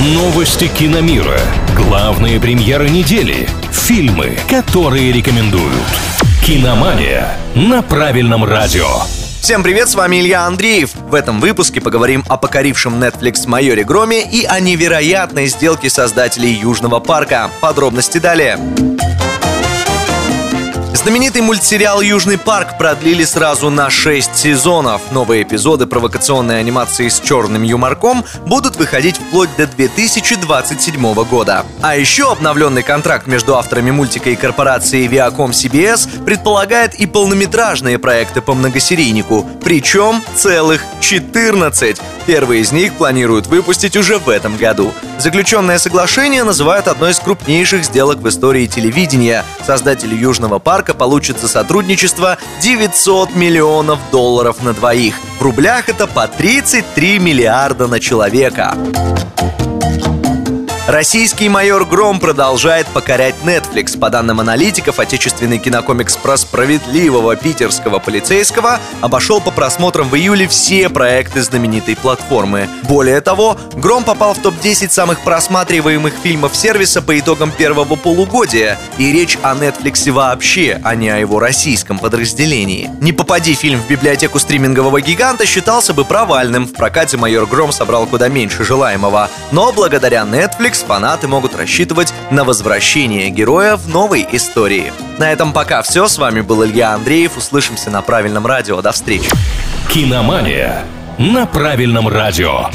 Новости киномира. Главные премьеры недели. Фильмы, которые рекомендуют. Киномания на правильном радио. Всем привет, с вами Илья Андреев. В этом выпуске поговорим о покорившем Netflix майоре Громе и о невероятной сделке создателей Южного парка. Подробности далее. Знаменитый мультсериал «Южный парк» продлили сразу на 6 сезонов. Новые эпизоды провокационной анимации с черным юморком будут выходить вплоть до 2027 года. А еще обновленный контракт между авторами мультика и корпорацией Viacom CBS предполагает и полнометражные проекты по многосерийнику, причем целых 14. Первые из них планируют выпустить уже в этом году. Заключенное соглашение называют одной из крупнейших сделок в истории телевидения. Создатели Южного парка получат за сотрудничество 900 миллионов долларов на двоих. В рублях это по 33 миллиарда на человека. Российский майор Гром продолжает покорять Netflix. По данным аналитиков, отечественный кинокомикс про справедливого питерского полицейского обошел по просмотрам в июле все проекты знаменитой платформы. Более того, Гром попал в топ-10 самых просматриваемых фильмов сервиса по итогам первого полугодия. И речь о Netflix вообще, а не о его российском подразделении. Не попади фильм в библиотеку стримингового гиганта, считался бы провальным. В прокате майор Гром собрал куда меньше желаемого. Но благодаря Netflix фанаты могут рассчитывать на возвращение героя в новой истории. На этом пока все. С вами был Илья Андреев. Услышимся на правильном радио. До встречи. Киномания на правильном радио.